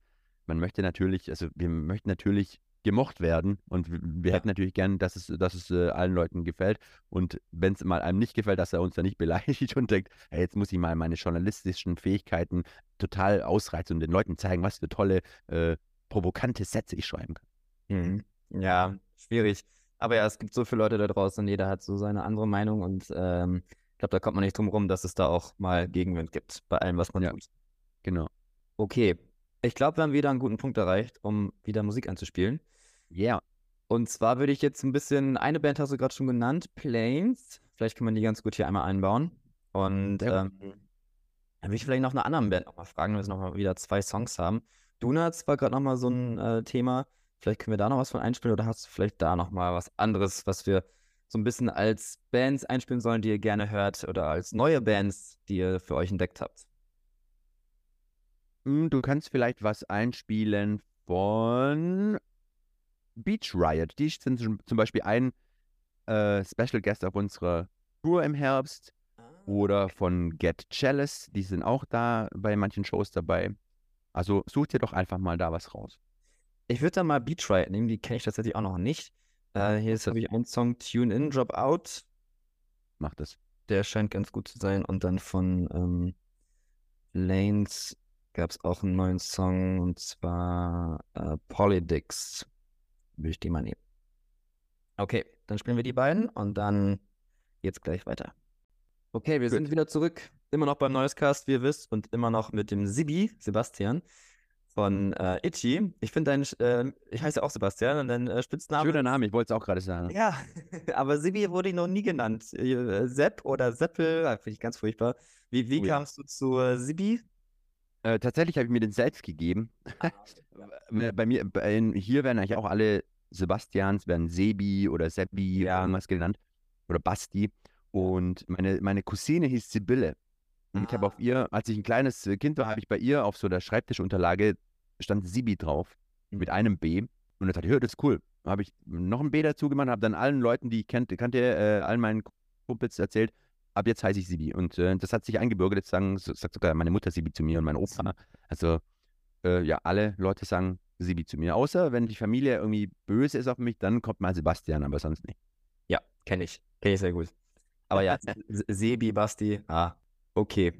man möchte natürlich, also wir möchten natürlich gemocht werden und wir, Ja. hätten natürlich gern, dass es, dass es äh, allen Leuten gefällt. Und wenn es mal einem nicht gefällt, dass er uns da nicht beleidigt und denkt, hey, jetzt muss ich mal meine journalistischen Fähigkeiten total ausreizen und den Leuten zeigen, was für tolle, äh, provokante Sätze ich schreiben kann. Mhm. Ja, schwierig. Aber ja, es gibt so viele Leute da draußen, jeder hat so seine andere Meinung und ähm, ich glaube, da kommt man nicht drum rum, dass es da auch mal Gegenwind gibt bei allem, was man Ja. tut. Genau. Okay, ich glaube, wir haben wieder einen guten Punkt erreicht, um wieder Musik anzuspielen. Yeah. Und zwar würde ich jetzt ein bisschen, eine Band hast du gerade schon genannt, Planes. Vielleicht kann man die ganz gut hier einmal einbauen. Und Sehr ähm, dann will ich vielleicht noch eine andere Band nochmal fragen, wenn wir nochmal wieder zwei Songs haben. Donuts war gerade nochmal so ein äh, Thema. Vielleicht können wir da noch was von einspielen oder hast du vielleicht da nochmal was anderes, was wir so ein bisschen als Bands einspielen sollen, die ihr gerne hört oder als neue Bands, die ihr für euch entdeckt habt? Hm, Du kannst vielleicht was einspielen von Beach Riot. Die sind zum Beispiel ein äh, Special Guest auf unserer Tour im Herbst. Oder von Get Jealous. Die sind auch da bei manchen Shows dabei. Also such dir doch einfach mal da was raus. Ich würde da mal Beach Riot nehmen, die kenne ich tatsächlich auch noch nicht. Äh, hier ist, habe ich einen Song Tune In, Drop Out. Mach das. Der scheint ganz gut zu sein. Und dann von ähm, Lanes gab es auch einen neuen Song und zwar äh, Polydix. Würde ich die mal nehmen. Okay, dann spielen wir die beiden und dann geht's gleich weiter. Okay, wir Gut. sind wieder zurück. Immer noch beim Noisecast, wie ihr wisst, und immer noch mit dem Sibi, Sebastian von äh, Itchy. Ich finde dein, äh, ich heiße auch Sebastian und dein äh, Spitzname. Schöner Name, ich wollte es auch gerade sagen. Ja, aber Sibi wurde ich noch nie genannt. Äh, Sepp oder Seppel, ah, finde ich ganz furchtbar. Wie, wie Oh ja. kamst du zu äh, Sibi? Äh, tatsächlich habe ich mir den selbst gegeben. Äh, Bei mir, bei, hier werden eigentlich auch alle Sebastians, werden Sebi oder Seppi Ja. irgendwas genannt. Oder Basti. Und meine, meine Cousine hieß Sibylle. Und ich habe auf Ah. ihr, als ich ein kleines äh, Kind war, habe ich bei ihr auf so der Schreibtischunterlage stand Sibi drauf mit Mhm. einem B. Und dann dachte ich, das ist cool. Habe ich noch ein B dazu gemacht, habe dann allen Leuten, die ich kannte, kannte äh, allen meinen Kumpels erzählt, ab jetzt heiße ich Sibi. Und äh, das hat sich eingebürgert. Jetzt sagen, so- sagt sogar meine Mutter Sibi zu mir und mein Opa. Also, äh, ja, alle Leute sagen Sibi zu mir. Außer wenn die Familie irgendwie böse ist auf mich, dann kommt mal Sebastian, aber sonst nicht. Ja, kenne ich. Kenne ich sehr gut. Aber ja, Sebi, Basti, ah, okay.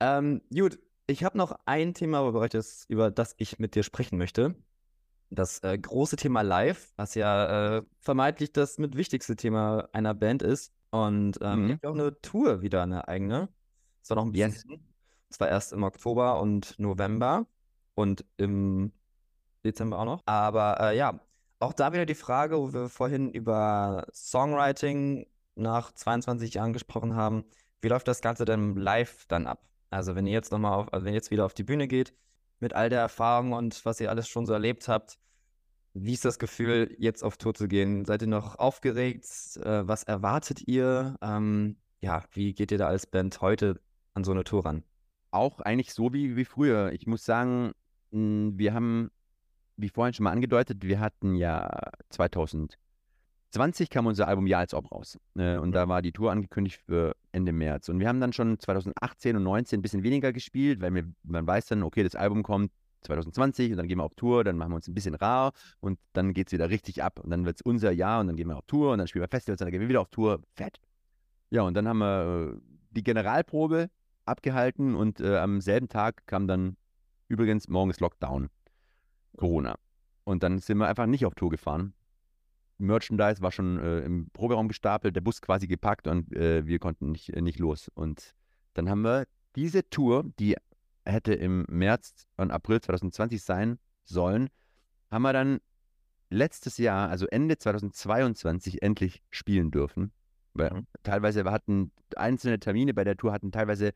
Ähm, gut, ich habe noch ein Thema, über das, ich mit dir sprechen möchte. Das äh, große Thema Live, was ja äh, vermeintlich das mit wichtigste Thema einer Band ist. Und ähm, Mhm. auch eine Tour wieder, eine eigene. Das war noch ein bisschen Yes. Und zwar erst im Oktober und November und im Dezember auch noch. Aber äh, ja, auch da wieder die Frage, wo wir vorhin über Songwriting nach 22 Jahren gesprochen haben. Wie läuft das Ganze denn live dann ab? Also wenn ihr jetzt nochmal auf, also wenn ihr jetzt wieder auf die Bühne geht, mit all der Erfahrung und was ihr alles schon so erlebt habt, wie ist das Gefühl, jetzt auf Tour zu gehen? Seid ihr noch aufgeregt? Äh, was erwartet ihr? Ähm, ja, wie geht ihr da als Band heute an so eine Tour ran? Auch eigentlich so wie, wie früher. Ich muss sagen, mh, wir haben, wie vorhin schon mal angedeutet, wir hatten ja 2020 kam unser Album Ja als Ob raus. Äh, und Mhm. da war die Tour angekündigt für Ende März. Und wir haben dann schon 2018 und 2019 ein bisschen weniger gespielt, weil wir, man weiß dann, okay, das Album kommt 2020 und dann gehen wir auf Tour, dann machen wir uns ein bisschen rar und dann geht es wieder richtig ab. Und dann wird es unser Jahr und dann gehen wir auf Tour und dann spielen wir Festivals und dann gehen wir wieder auf Tour. Fett. Ja, und dann haben wir äh, die Generalprobe abgehalten und äh, am selben Tag kam dann übrigens morgen ist Lockdown, Corona. Und dann sind wir einfach nicht auf Tour gefahren. Merchandise war schon äh, im Proberaum gestapelt, der Bus quasi gepackt und äh, wir konnten nicht, äh, nicht los. Und dann haben wir diese Tour, die hätte im März und April 2020 sein sollen, haben wir dann letztes Jahr, also Ende 2022, endlich spielen dürfen. Weil Mhm. teilweise wir hatten einzelne Termine bei der Tour, hatten teilweise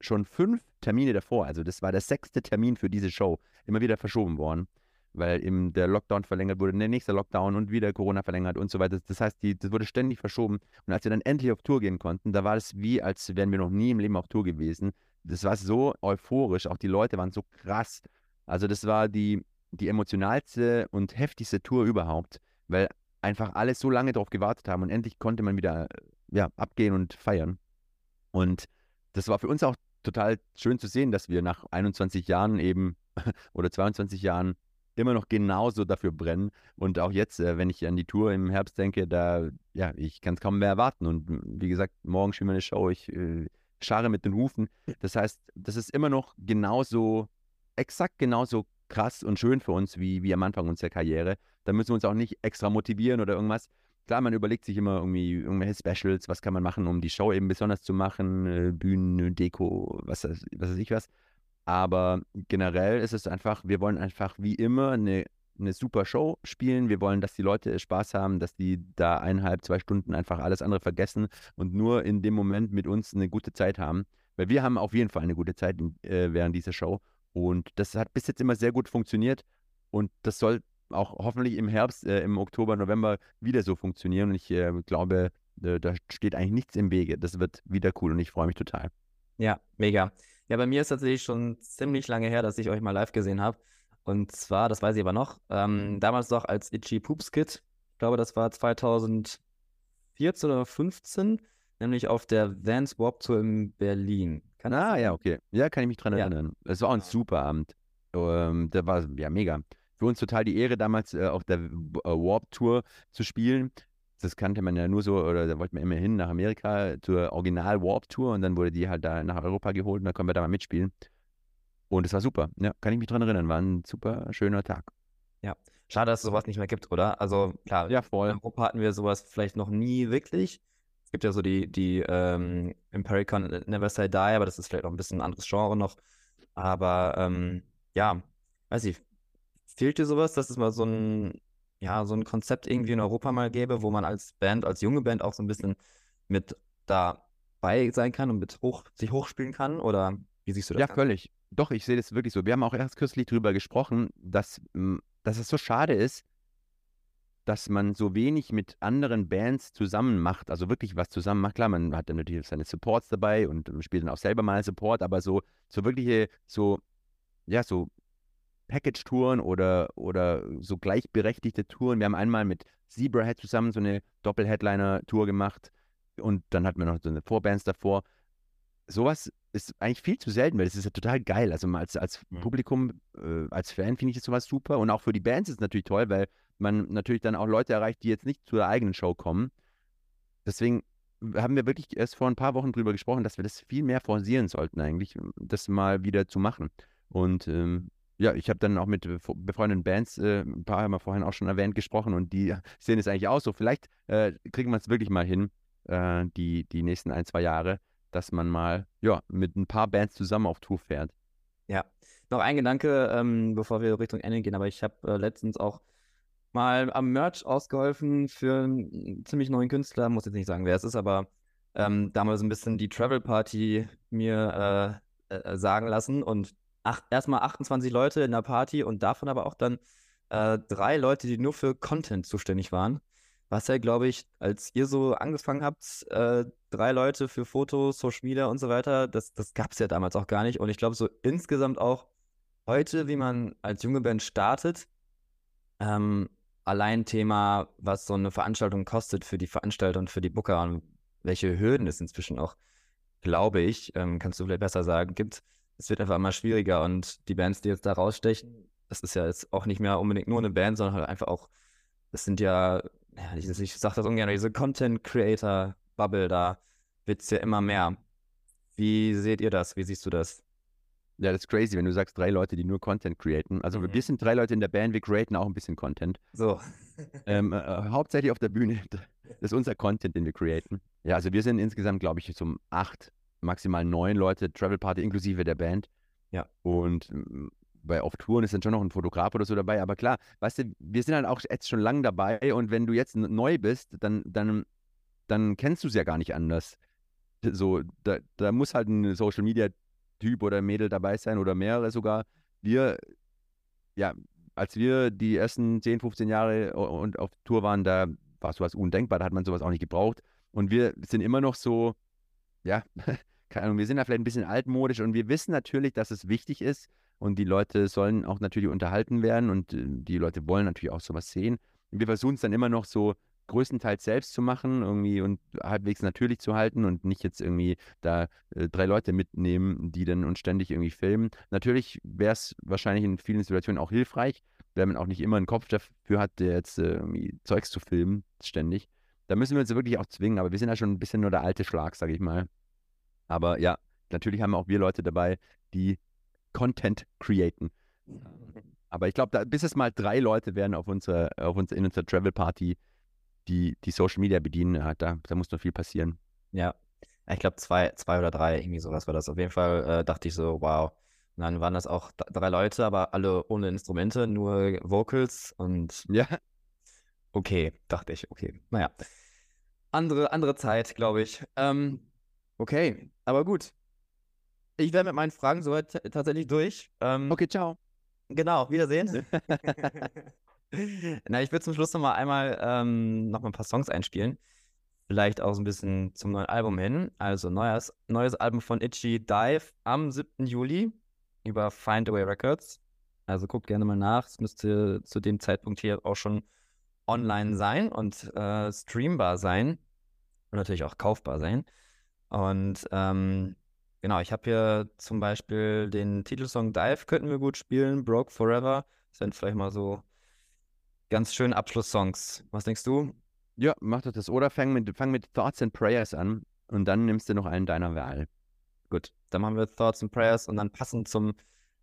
schon fünf Termine davor. Also das war der sechste Termin für diese Show. Immer wieder verschoben worden, weil eben der Lockdown verlängert wurde, der nächste Lockdown und wieder Corona verlängert und so weiter. Das heißt, die, das wurde ständig verschoben. Und als wir dann endlich auf Tour gehen konnten, da war es wie, als wären wir noch nie im Leben auf Tour gewesen. Das war so euphorisch, auch die Leute waren so krass. Also das war die, die emotionalste und heftigste Tour überhaupt, weil einfach alle so lange darauf gewartet haben und endlich konnte man wieder äh, ja, abgehen und feiern. Und das war für uns auch total schön zu sehen, dass wir nach 21 Jahren eben oder 22 Jahren immer noch genauso dafür brennen. Und auch jetzt, äh, wenn ich an die Tour im Herbst denke, da, ja, ich kann es kaum mehr erwarten. Und m, wie gesagt, morgen spielen wir eine Show, ich äh, scharre mit den Hufen. Das heißt, das ist immer noch genauso, exakt genauso krass und schön für uns wie, wie am Anfang unserer Karriere. Da müssen wir uns auch nicht extra motivieren oder irgendwas. Klar, man überlegt sich immer irgendwie irgendwelche Specials, was kann man machen, um die Show eben besonders zu machen, äh, Bühnen, Deko, was, was weiß ich was. Aber generell ist es einfach, wir wollen einfach wie immer eine eine super Show spielen. Wir wollen, dass die Leute Spaß haben, dass die da eineinhalb, zwei Stunden einfach alles andere vergessen und nur in dem Moment mit uns eine gute Zeit haben. Weil wir haben auf jeden Fall eine gute Zeit äh, während dieser Show. Und das hat bis jetzt immer sehr gut funktioniert. Und das soll auch hoffentlich im Herbst, äh, im Oktober, November wieder so funktionieren. Und ich äh, glaube, da steht eigentlich nichts im Wege. Das wird wieder cool und ich freue mich total. Ja, mega. Ja, bei mir ist tatsächlich schon ziemlich lange her, dass ich euch mal live gesehen habe. Und zwar, das weiß ich aber noch, ähm, damals noch als Itchy Poops Kid. Ich glaube, das war 2014 oder 15, nämlich auf der Vans Warp Tour in Berlin. Kann ah, ja, okay. Ja, kann ich mich dran ja. erinnern. Es war auch ein super Abend. Ähm, der war ja mega. Für uns total die Ehre, damals äh, auf der äh, Warp Tour zu spielen. Das kannte man ja nur so, oder da wollten wir immer hin nach Amerika zur Original Warp Tour und dann wurde die halt da nach Europa geholt und dann können wir da mal mitspielen. Und es war super. Ja, kann ich mich dran erinnern. War ein super schöner Tag. Ja. Schade, dass es sowas nicht mehr gibt, oder? Also klar, ja, voll. in Europa hatten wir sowas vielleicht noch nie wirklich. Es gibt ja so die, die ähm, Impericon Never Say Die, aber das ist vielleicht auch ein bisschen ein anderes Genre noch. Aber ähm, ja, weiß ich, fehlt dir sowas, dass es mal so ein, ja, so ein Konzept irgendwie in Europa mal gäbe, wo man als Band, als junge Band auch so ein bisschen mit dabei sein kann und mit hoch, sich hochspielen kann? Oder wie siehst du das? Ja, völlig. Doch, ich sehe das wirklich so. Wir haben auch erst kürzlich darüber gesprochen, dass, hm, dass es so schade ist, dass man so wenig mit anderen Bands zusammen macht, also wirklich was zusammen macht. Klar, man hat dann natürlich seine Supports dabei und spielt dann auch selber mal Support, aber so, so wirkliche, so, ja, so Package-Touren oder, oder so gleichberechtigte Touren. Wir haben einmal mit Zebrahead zusammen so eine Doppel-Headliner-Tour gemacht und dann hatten wir noch so eine Vorbands davor. Sowas ist eigentlich viel zu selten, weil das ist ja total geil. Also als, als mhm. Publikum, äh, als Fan finde ich das sowas super. Und auch für die Bands ist es natürlich toll, weil man natürlich dann auch Leute erreicht, die jetzt nicht zu der eigenen Show kommen. Deswegen haben wir wirklich erst vor ein paar Wochen drüber gesprochen, dass wir das viel mehr forcieren sollten, eigentlich, das mal wieder zu machen. Und ähm, ja, ich habe dann auch mit befreundeten Bands, äh, ein paar haben wir vorhin auch schon erwähnt, gesprochen und die sehen es eigentlich auch so. Vielleicht äh, kriegen wir es wirklich mal hin, äh, die, die nächsten ein, zwei Jahre, dass man mal ja, mit ein paar Bands zusammen auf Tour fährt. Ja, noch ein Gedanke, ähm, bevor wir Richtung Ende gehen, aber ich habe äh, letztens auch mal am Merch ausgeholfen für einen ziemlich neuen Künstler, muss jetzt nicht sagen, wer es ist, aber ähm, damals ein bisschen die Travel Party mir äh, äh, sagen lassen und erstmal 28 Leute in der Party und davon aber auch dann äh, drei Leute, die nur für Content zuständig waren was ja, glaube ich, als ihr so angefangen habt, äh, drei Leute für Fotos, Social Media und so weiter, das, das gab es ja damals auch gar nicht. Und ich glaube, so insgesamt auch heute, wie man als junge Band startet, ähm, allein Thema, was so eine Veranstaltung kostet für die Veranstalter und für die Booker und welche Hürden es inzwischen auch, glaube ich, ähm, kannst du vielleicht besser sagen, gibt. Es wird einfach immer schwieriger und die Bands, die jetzt da rausstechen, das ist ja jetzt auch nicht mehr unbedingt nur eine Band, sondern halt einfach auch, das sind ja ja, ich, ich sage das ungern, diese Content Creator Bubble, da wird es ja immer mehr. Wie seht ihr das? Wie siehst du das? Ja, das ist crazy, wenn du sagst, drei Leute, die nur Content createn. Also mhm. wir sind drei Leute in der Band, wir createn auch ein bisschen Content. So. ähm, äh, hauptsächlich auf der Bühne. Das ist unser Content, den wir createn. Ja, also wir sind insgesamt, glaube ich, so acht, maximal neun Leute, Travel Party inklusive der Band. Ja. Und bei auf Touren ist dann schon noch ein Fotograf oder so dabei. Aber klar, weißt du, wir sind halt auch jetzt schon lange dabei und wenn du jetzt neu bist, dann, dann, dann kennst du es ja gar nicht anders. So, da, da muss halt ein Social Media Typ oder Mädel dabei sein oder mehrere sogar. Wir, ja, als wir die ersten 10, 15 Jahre und auf Tour waren, da war sowas undenkbar, da hat man sowas auch nicht gebraucht. Und wir sind immer noch so, ja, keine Ahnung, wir sind da vielleicht ein bisschen altmodisch und wir wissen natürlich, dass es wichtig ist, und die Leute sollen auch natürlich unterhalten werden und äh, die Leute wollen natürlich auch sowas sehen. Wir versuchen es dann immer noch so größtenteils selbst zu machen irgendwie und halbwegs natürlich zu halten und nicht jetzt irgendwie da äh, drei Leute mitnehmen, die dann uns ständig irgendwie filmen. Natürlich wäre es wahrscheinlich in vielen Situationen auch hilfreich, wenn man auch nicht immer einen Kopf dafür hat, der jetzt äh, irgendwie Zeugs zu filmen, ständig. Da müssen wir uns wirklich auch zwingen, aber wir sind ja schon ein bisschen nur der alte Schlag, sage ich mal. Aber ja, natürlich haben auch wir Leute dabei, die Content createn. Aber ich glaube, bis es mal drei Leute werden auf unserer, auf unserer, in unserer Travel Party, die die Social Media bedienen, ja, da, da muss noch viel passieren. Ja, ich glaube zwei, zwei oder drei, irgendwie sowas war das. Auf jeden Fall äh, dachte ich so, wow, Und dann waren das auch drei Leute, aber alle ohne Instrumente, nur Vocals und Ja, okay, dachte ich, okay. Naja. Andere, andere Zeit, glaube ich. Ähm, okay, aber gut. Ich wäre mit meinen Fragen soweit tatsächlich durch. Ähm, okay, ciao. Genau, Wiedersehen. Na, ich würde zum Schluss noch mal einmal ähm, noch mal ein paar Songs einspielen. Vielleicht auch so ein bisschen zum neuen Album hin. Also neues, neues Album von Itchy Dive am 7. Juli über Findaway Records. Also guckt gerne mal nach. Es müsste zu dem Zeitpunkt hier auch schon online sein und äh, streambar sein. Und natürlich auch kaufbar sein. Und ähm, genau, ich habe hier zum Beispiel den Titelsong Dive könnten wir gut spielen. Broke Forever. Das sind vielleicht mal so ganz schöne Abschlusssongs. Was denkst du? Ja, mach doch das. Oder fang mit, fang mit Thoughts and Prayers an und dann nimmst du noch einen deiner Wahl. Gut, dann machen wir Thoughts and Prayers und dann passend zum,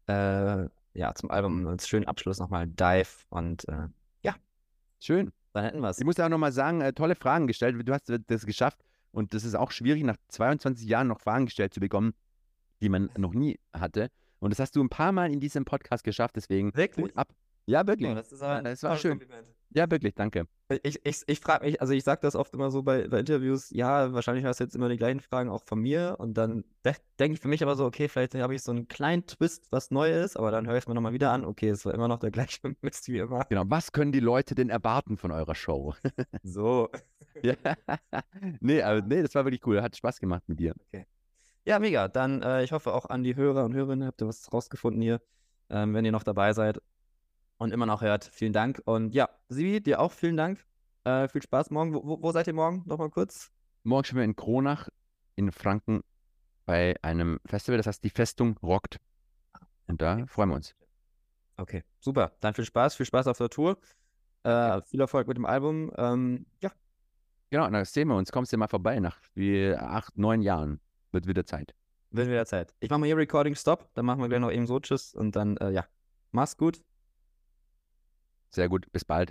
äh, ja, zum Album als schönen Abschluss nochmal Dive und äh, Schön. dann hätten wir es. Ich muss auch nochmal sagen, äh, tolle Fragen gestellt. Du hast das geschafft und das ist auch schwierig, nach 22 Jahren noch Fragen gestellt zu bekommen, die man noch nie hatte. Und das hast du ein paar Mal in diesem Podcast geschafft, deswegen Wirklich? Hut ab. Ja, wirklich. Das ist aber, das war ein schön. Kompliment. Ja, wirklich, danke. Ich, ich, ich frage mich, also ich sage das oft immer so bei, bei Interviews, ja, wahrscheinlich hast du jetzt immer die gleichen Fragen auch von mir und dann de denke ich für mich aber so, okay, vielleicht habe ich so einen kleinen Twist, was neu ist, aber dann höre ich es mir nochmal wieder an, okay, es war immer noch der gleiche Mist wie immer. Genau, was können die Leute denn erwarten von eurer Show? So. ja. nee, aber nee, das war wirklich cool. Hat Spaß gemacht mit dir. Ja, mega. Dann, äh, ich hoffe auch an die Hörer und Hörerinnen, habt ihr was rausgefunden hier, ähm, wenn ihr noch dabei seid und immer noch hört. Vielen Dank. Und ja, Sibi, dir auch vielen Dank. Äh, viel Spaß morgen. Wo, wo- seid ihr morgen? Nochmal kurz. Morgen spielen wir in Kronach in Franken bei einem Festival, das heißt Die Festung rockt. Und da freuen wir uns. Okay, super. Dann viel Spaß, viel Spaß auf der Tour. Äh, viel Erfolg mit dem Album. Ähm, ja, Genau, dann sehen wir uns. Kommst du mal vorbei nach wie acht, neun Jahren. Wird wieder Zeit. wird wieder Zeit. Ich mache mal hier Recording Stop, dann machen wir gleich noch eben so Tschüss und dann, äh, ja, mach's gut. Sehr gut. Bis bald.